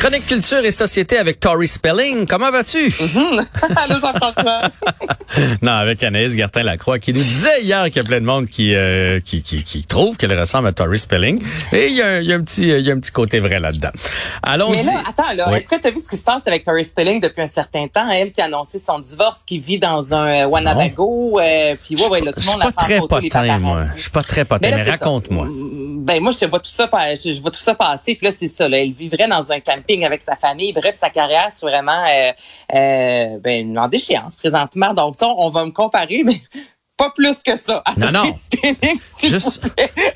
Chronique culture et société avec Tori Spelling. Comment vas-tu? Allô, Jean-François. non, avec Anaïs Gertin-Lacroix qui nous disait hier qu'il y a plein de monde qui, euh, qui, qui, qui trouve qu'elle ressemble à Tori Spelling. Et il y a, il y a un petit, il y a un petit côté vrai là-dedans. Allons-y. Mais là, attends, là, Oui. est-ce que tu as vu ce qui se passe avec Tori Spelling depuis un certain temps? Elle qui a annoncé son divorce, qui vit dans un euh, Wanabago, euh, puis ouais, ouais, là, tout le monde en très potin, moi. Je suis pas très potin, Mais raconte-moi. Ben moi je te vois tout ça je vois tout ça passer puis là c'est ça là, elle vivrait dans un camping avec sa famille. Bref, sa carrière c'est vraiment euh, euh, en déchéance présentement. Donc on va me comparer mais pas plus que ça. Non, non.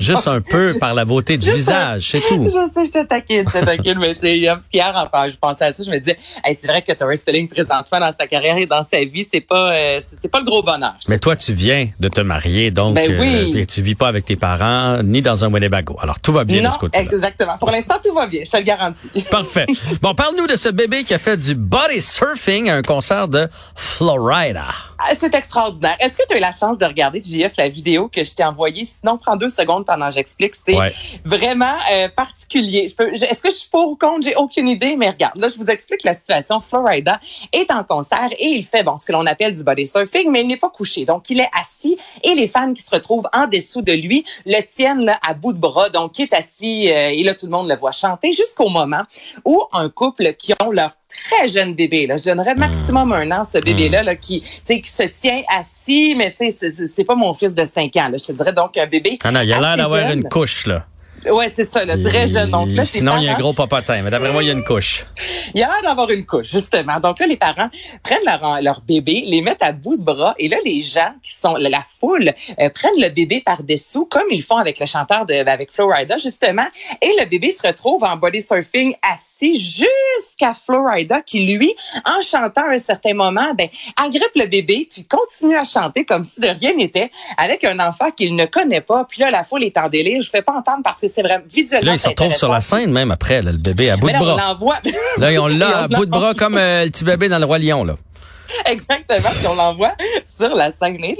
Juste, un peu par la beauté du Juste visage, c'est tout. Je sais, je te taquine, je te taquine, mais c'est parce qu'hier, enfin, je pensais à ça, je me disais, hey, c'est vrai que Tori Spelling présentement dans sa carrière et dans sa vie, c'est pas, euh, c'est c'est pas le gros bonheur. Mais toi, tu viens de te marier, donc Ben oui. euh, et tu vis pas avec tes parents ni dans un Winnebago. Alors tout va bien non, de ce côté-là. exactement. Pour l'instant, tout va bien, je te le garantis. Parfait. Bon, parle-nous de ce bébé qui a fait du body surfing à un concert de Florida. Ah, C'est extraordinaire. Est-ce que tu as eu la chance de regarder, JF, la vidéo que je t'ai envoyée? Sinon, prends deux secondes pendant que j'explique. C'est Ouais. vraiment euh, particulier. Je peux, je- Est-ce que je suis pour ou contre? J'ai aucune idée, mais regarde, là, je vous explique la situation. Florida est en concert et il fait, bon, ce que l'on appelle du body surfing, mais il n'est pas couché. Donc, il est assis et les fans qui se retrouvent en dessous de lui le tiennent là, à bout de bras. Donc, il est assis euh, et là, tout le monde le voit chanter jusqu'au moment où un couple qui ont leur très jeune bébé, là, je donnerais maximum un an, ce bébé-là, là, qui, tu sais, qui se tient assis, mais tu sais, c'est- c'est- pas mon fils de 5 ans, là. Je te dirais donc un bébé. Ah non, il a l'air d'avoir une couche, là. Ouais, c'est ça, là, très jeune. Donc là, Sinon, il y a un gros papotin, mais d'après moi, il y a une couche. il a l'air d'avoir une couche, justement. Donc là, les parents prennent leur, leur bébé, les mettent à bout de bras, et là, les gens qui sont, la, la foule, euh, prennent le bébé par-dessous, comme ils font avec le chanteur de, avec Florida, justement, et le bébé se retrouve en body surfing assis jusqu'à Florida, qui, lui, en chantant à un certain moment, ben, agrippe le bébé, puis continue à chanter comme si de rien n'était, avec un enfant qu'il ne connaît pas. Puis là, la foule est en délire. Je fais pas entendre parce que c'est vraiment visuellement. Là, il se retrouve sur la scène même après, là, le bébé à bout de là, on bras. l'envoie. Là, on l'a à bout de bras comme euh, le petit bébé dans le Roi Lion, là. Exactement, puis on l'envoie sur la scène. Tu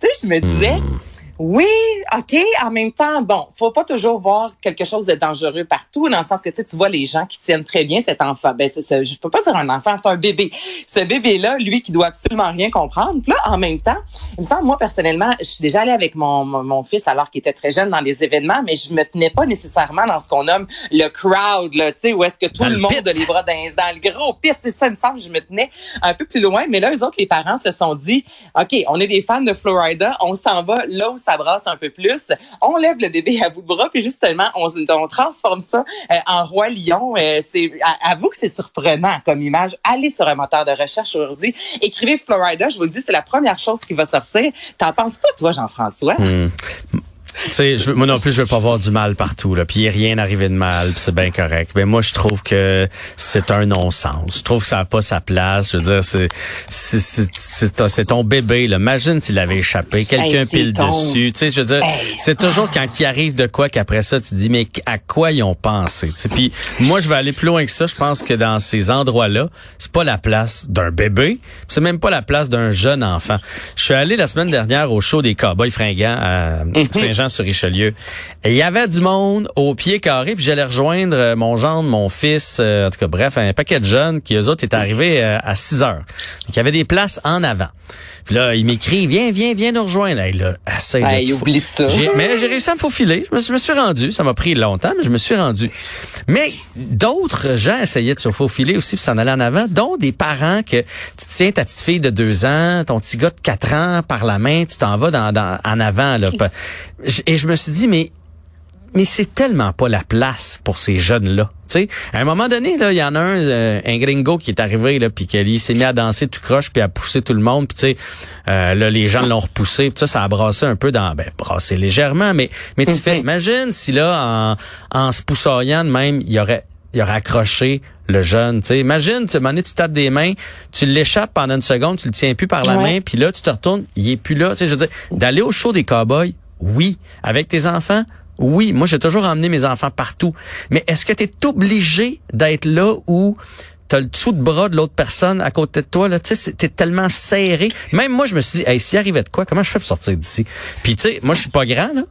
sais, je me disais, Hmm. Oui, OK, en même temps, bon, faut pas toujours voir quelque chose de dangereux partout, dans le sens que tu vois les gens qui tiennent très bien cet enfant. Ben, c'est ça, je peux pas dire un enfant, c'est un bébé. Ce bébé-là, lui, qui doit absolument rien comprendre. Puis là, en même temps, il me semble, moi, personnellement, je suis déjà allée avec mon, mon, mon fils alors qu'il était très jeune dans les événements, mais je me tenais pas nécessairement dans ce qu'on nomme le crowd, là, tu sais, où est-ce que tout Dans le le monde pit. a les bras dans, dans le gros pit. C'est ça, il me semble, je me tenais un peu plus loin. Mais là, eux autres, les parents se sont dit, OK, on est des fans de Florida, on s'en va là où ça brasse un peu plus. On lève le bébé à bout de bras, puis justement, on, transforme ça euh, en roi lion. Euh, c'est, avoue que c'est surprenant comme image. Allez sur un moteur de recherche aujourd'hui, écrivez Florida, je vous le dis, c'est la première chose qui va sortir. T'en penses pas, toi, Jean-François? Hmm. Tu sais, je moi non plus, je veux pas voir du mal partout, là. Puis rien arrivé de mal, c'est bien correct. Mais moi, je trouve que c'est un non-sens. Je trouve que ça n'a pas sa place. Je veux dire, c'est c'est ton- bébé. Là. Imagine s'il avait échappé, quelqu'un Hey, pile ton- dessus. Tu sais, je veux dire, Hey. c'est toujours quand il arrive de quoi qu'après ça, tu te dis mais à quoi ils ont pensé. Tu sais, Puis moi, je vais aller plus loin que ça. Je pense que dans ces endroits-là, c'est pas la place d'un bébé. C'est même pas la place d'un jeune enfant. Je suis allé la semaine dernière au show des Cowboys fringants à Et il y avait du monde au pied carré, puis j'allais rejoindre euh, mon gendre, mon fils, euh, en tout cas, bref, un paquet de jeunes qui, eux autres, étaient arrivés euh, à 6 heures. Donc, il y avait des places en avant. Puis là, il m'écrit, viens, viens, viens nous rejoindre. Hey, là, essaye de Hey, oublie ça. Mais j'ai réussi à me faufiler. Je me, suis- je me suis rendu. Ça m'a pris longtemps, mais je me suis rendu. Mais d'autres gens essayaient de se faufiler aussi puis s'en aller en avant, dont des parents que tu tiens ta petite fille de deux ans, ton petit gars de quatre ans par la main, tu t'en vas dans, dans- en avant. Là. Et je me suis dit, mais mais c'est tellement pas la place pour ces jeunes-là. Tu sais, à un moment donné, là, il y en a un, euh, un gringo qui est arrivé là, puis qu'il s'est mis à danser tout croche puis à pousser tout le monde. Puis tu sais, euh, là, les gens l'ont repoussé. Puis ça, ça a brassé un peu dans, ben, brassé légèrement, mais mais tu fais, imagine si là, en, en se poussoyant de même, il y aurait il aurait accroché le jeune. sais, Imagine, tu donné, tu tapes des mains, tu l'échappes pendant une seconde, tu le tiens plus par la main, puis là, tu te retournes, il est plus là. sais, je veux dire, d'aller au show des cowboys, oui. Avec tes enfants, oui. Moi, j'ai toujours emmené mes enfants partout. Mais est-ce que tu es obligé d'être là où t'as le dessous de bras de l'autre personne à côté de toi là? Tu sais t'es tellement serré même moi je me suis dit hey s'il arrivait de quoi comment je fais pour sortir d'ici? Puis tu sais moi je suis pas grand là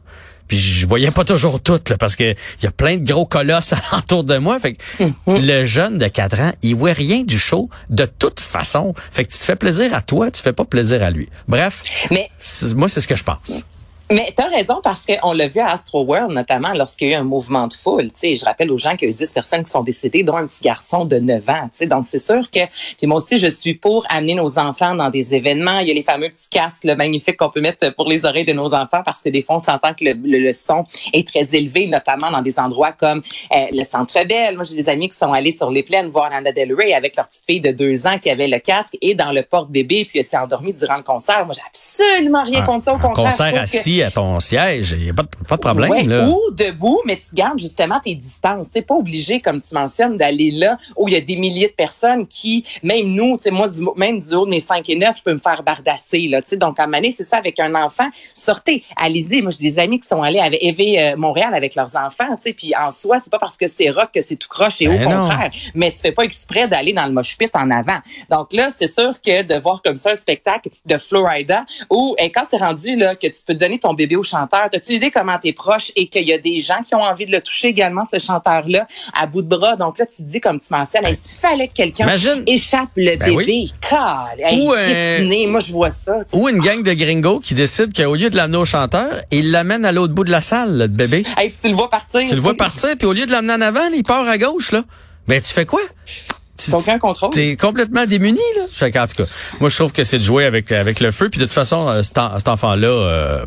puis je voyais pas toujours tout là, parce que il y a plein de gros colosses autour de moi. Fait que mhm. le jeune de 4 ans, il voit rien du show de toute façon. Fait que tu te fais plaisir à toi, tu fais pas plaisir à lui. Bref, Mais moi c'est ce que je pense. Mais tu as raison parce qu'on l'a vu à Astro World, notamment lorsqu'il y a eu un mouvement de foule. sais, je rappelle aux gens qu'il y a eu 10 personnes qui sont décédées, dont un petit garçon de 9 ans. sais, Donc, c'est sûr que puis moi aussi, je suis pour amener nos enfants dans des événements. Il y a les fameux petits casques le magnifiques qu'on peut mettre pour les oreilles de nos enfants parce que des fois, on s'entend que le, le, son est très élevé, notamment dans des endroits comme euh, le Centre Bell. Moi, j'ai des amis qui sont allés sur les plaines voir Anna Del Rey avec leur petite fille de 2 ans qui avait le casque et dans le porte-bébé, puis elle s'est endormie durant le concert. Moi, j'ai absolument rien contre ça. Au contraire, concert assis à ton siège. Il n'y a pas de, pas de problème. là. Ou debout, mais tu gardes justement tes distances. Tu pas obligé, comme tu mentionnes, d'aller là où il y a des milliers de personnes qui, même nous, moi, du, même du haut de mes 5 et 9, je peux me faire bardasser. Là, donc, à un c'est ça, avec un enfant, sortez, allez-y. Moi, j'ai des amis qui sont allés avec Évé euh, Montréal avec leurs enfants. Puis en soi, c'est pas parce que c'est rock que c'est tout croche et au ben contraire. Mais tu fais pas exprès d'aller dans le mosh pit en avant. Donc là, c'est sûr que de voir comme ça un spectacle de Florida où, et quand c'est rendu là que tu peux donner ton bébé au chanteur? As-tu idée comment t'es proche et qu'il y a des gens qui ont envie de le toucher également, ce chanteur-là, à bout de bras? Donc là, tu te dis, comme tu mentionnes, ben, s'il fallait que quelqu'un échappe le ben bébé, ou, euh, moi, je vois ça. Ou une gang de gringos qui décide qu'au lieu de l'amener au chanteur, il l'amène à l'autre bout de la salle, le bébé. Et puis tu le vois partir. Tu le vois partir, puis au lieu de l'amener en avant, il part à gauche, là. Ben, tu fais quoi? aucun contrôle. T'es complètement démuni, là. En tout cas, moi, je trouve que c'est de jouer avec, avec le feu. Puis de toute façon, euh, cet, enfant-là, euh,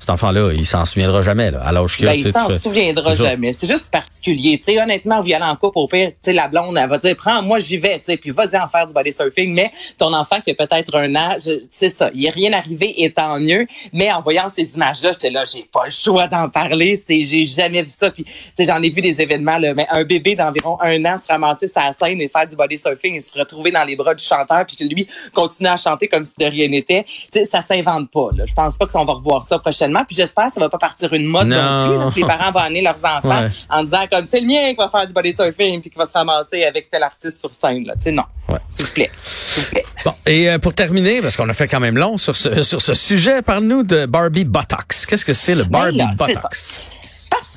cet enfant-là, il s'en souviendra jamais, là, à l'âge qu'il ben, Il s'en souviendra jamais. C'est juste particulier. Tu sais, honnêtement, violent en couple, au pire, tu sais, la blonde, elle va dire, prends, moi, j'y vais, tu sais, puis vas-y en faire du body surfing. Mais ton enfant qui a peut-être un an, c'est ça, il est rien arrivé et tant mieux. Mais en voyant ces images-là, j'étais là, j'ai pas le choix d'en parler. C'est, j'ai jamais vu ça. Puis, tu sais, j'en ai vu des événements, là, mais un bébé d'environ un an se ramasser sa scène et faire du body surfing et se retrouver dans les bras du chanteur puis que lui continue à chanter comme si de rien n'était. Tu sais, ça s'invente pas, là. Je pense pas qu'on va revoir ça prochainement. Puis j'espère que ça va pas partir une mode non, plus. les parents vont amener leurs enfants en disant comme c'est le mien qui va faire du body surfing puis qui va se ramasser avec tel artiste sur scène. Là. Non. S'il vous plaît. S'il vous plaît. Bon, et euh, pour terminer, parce qu'on a fait quand même long sur ce, sur ce sujet, parle-nous de Barbie Botox. Qu'est-ce que c'est le ben Barbie Botox?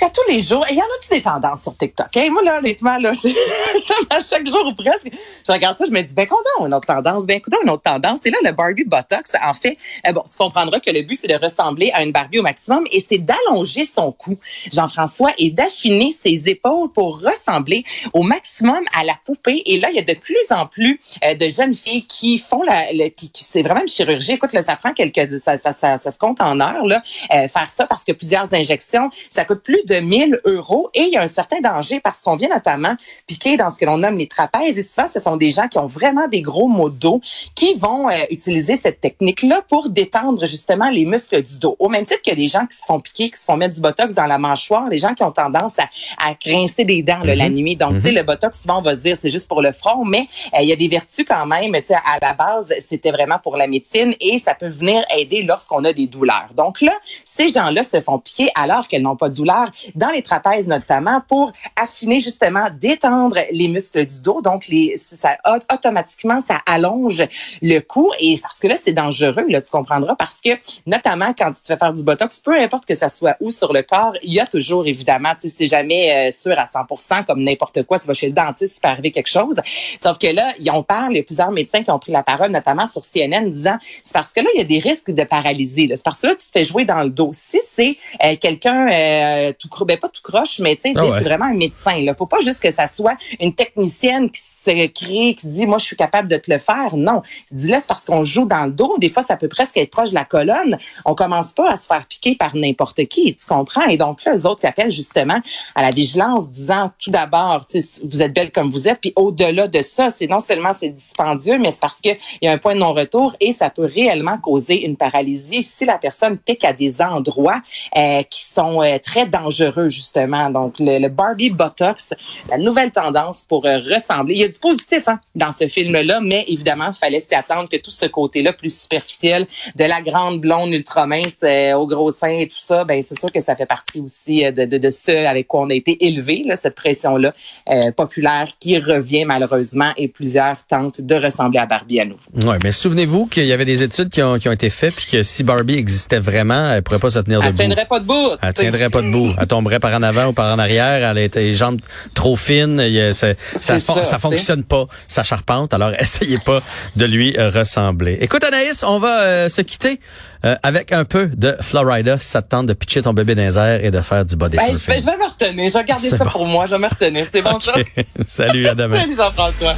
Qu'à tous les jours, il y en a des tendances sur TikTok? Hein? Moi, là, honnêtement, là, à chaque jour ou presque, je regarde ça, je me dis, ben, content, une autre tendance, ben, content, une autre tendance. C'est là le Barbie Botox. En fait, euh, bon, tu comprendras que le but, c'est de ressembler à une Barbie au maximum et c'est d'allonger son cou, Jean-François, et d'affiner ses épaules pour ressembler au maximum à la poupée. Et là, il y a de plus en plus euh, de jeunes filles qui font la, qui, c'est vraiment une chirurgie. Écoute, là, ça prend quelques, ça, ça, ça, ça se compte en heures, là, euh, faire ça parce que plusieurs injections, ça coûte plus de 1000 euros et il y a un certain danger parce qu'on vient notamment piquer dans ce que l'on nomme les trapèzes et souvent ce sont des gens qui ont vraiment des gros maux de dos qui vont euh, utiliser cette technique-là pour détendre justement les muscles du dos. Au même titre qu'il y a des gens qui se font piquer, qui se font mettre du botox dans la mâchoire, les gens qui ont tendance à, à grincer des dents la mhm. nuit. Donc, tu sais, mhm. le botox, souvent, on va se dire c'est juste pour le front, mais euh, il y a des vertus quand même. Tu sais, à la base, c'était vraiment pour la médecine et ça peut venir aider lorsqu'on a des douleurs. Donc là, ces gens-là se font piquer alors qu'elles n'ont pas de douleur dans les trapèzes notamment, pour affiner justement, détendre les muscles du dos. Donc, les, ça automatiquement, ça allonge le cou. Et parce que là, c'est dangereux, là, tu comprendras, parce que notamment quand tu te fais faire du botox, peu importe que ça soit où sur le corps, il y a toujours évidemment, tu sais, c'est jamais euh, sûr à 100% comme n'importe quoi. Tu vas chez le dentiste, il peut arriver quelque chose. Sauf que là, on parle, il y a plusieurs médecins qui ont pris la parole, notamment sur CNN, disant c'est parce que là, il y a des risques de paralysie. C'est parce que là, tu te fais jouer dans le dos. Si c'est euh, quelqu'un euh, tout ben pas tout croche, mais tu sais, ah c'est vraiment un médecin. Il faut pas juste que ça soit une technicienne qui se crée, qui dit, moi, je suis capable de te le faire. Non. Il dit là, c'est parce qu'on joue dans le dos. Des fois, ça peut presque être proche de la colonne. On commence pas à se faire piquer par n'importe qui. Tu comprends? Et donc là, les autres appellent justement à la vigilance, disant tout d'abord, vous êtes belle comme vous êtes. Puis au-delà de ça, c'est non seulement c'est dispendieux, mais c'est parce qu'il y a un point de non-retour et ça peut réellement causer une paralysie si la personne pique à des endroits euh, qui sont euh, très dangereux, justement. Donc, le, le Barbie Botox, la nouvelle tendance pour euh, ressembler. Du positif hein, dans ce film-là, mais évidemment, il fallait s'y attendre que tout ce côté-là plus superficiel de la grande blonde ultra mince euh, au gros sein et tout ça, ben c'est sûr que ça fait partie aussi euh, de, de, de ce avec quoi on a été élevé, là, cette pression-là euh, populaire qui revient malheureusement et plusieurs tentent de ressembler à Barbie à nouveau. Ouais, mais souvenez-vous qu'il y avait des études qui ont, qui ont été faites puis que si Barbie existait vraiment, elle pourrait pas se tenir Elle debout. tiendrait pas debout. Elle tiendrait pas debout. Elle tomberait par en avant ou par en arrière. Elle a les jambes trop fines. Il y a- ça, ça, ça, ça tu fonctionne pas. Ça charpente. Alors, essayez pas de lui euh, ressembler. Écoute, Anaïs, on va euh, se quitter euh, avec un peu de Florida. Ça te tente de pitcher ton bébé dans les airs et de faire du body Ben, je, surfing. vais, je vais me retenir. Je vais garder ça bon. pour moi. Je vais me retenir. C'est bon, ça? OK. Salut, à demain. Salut, Jean-François.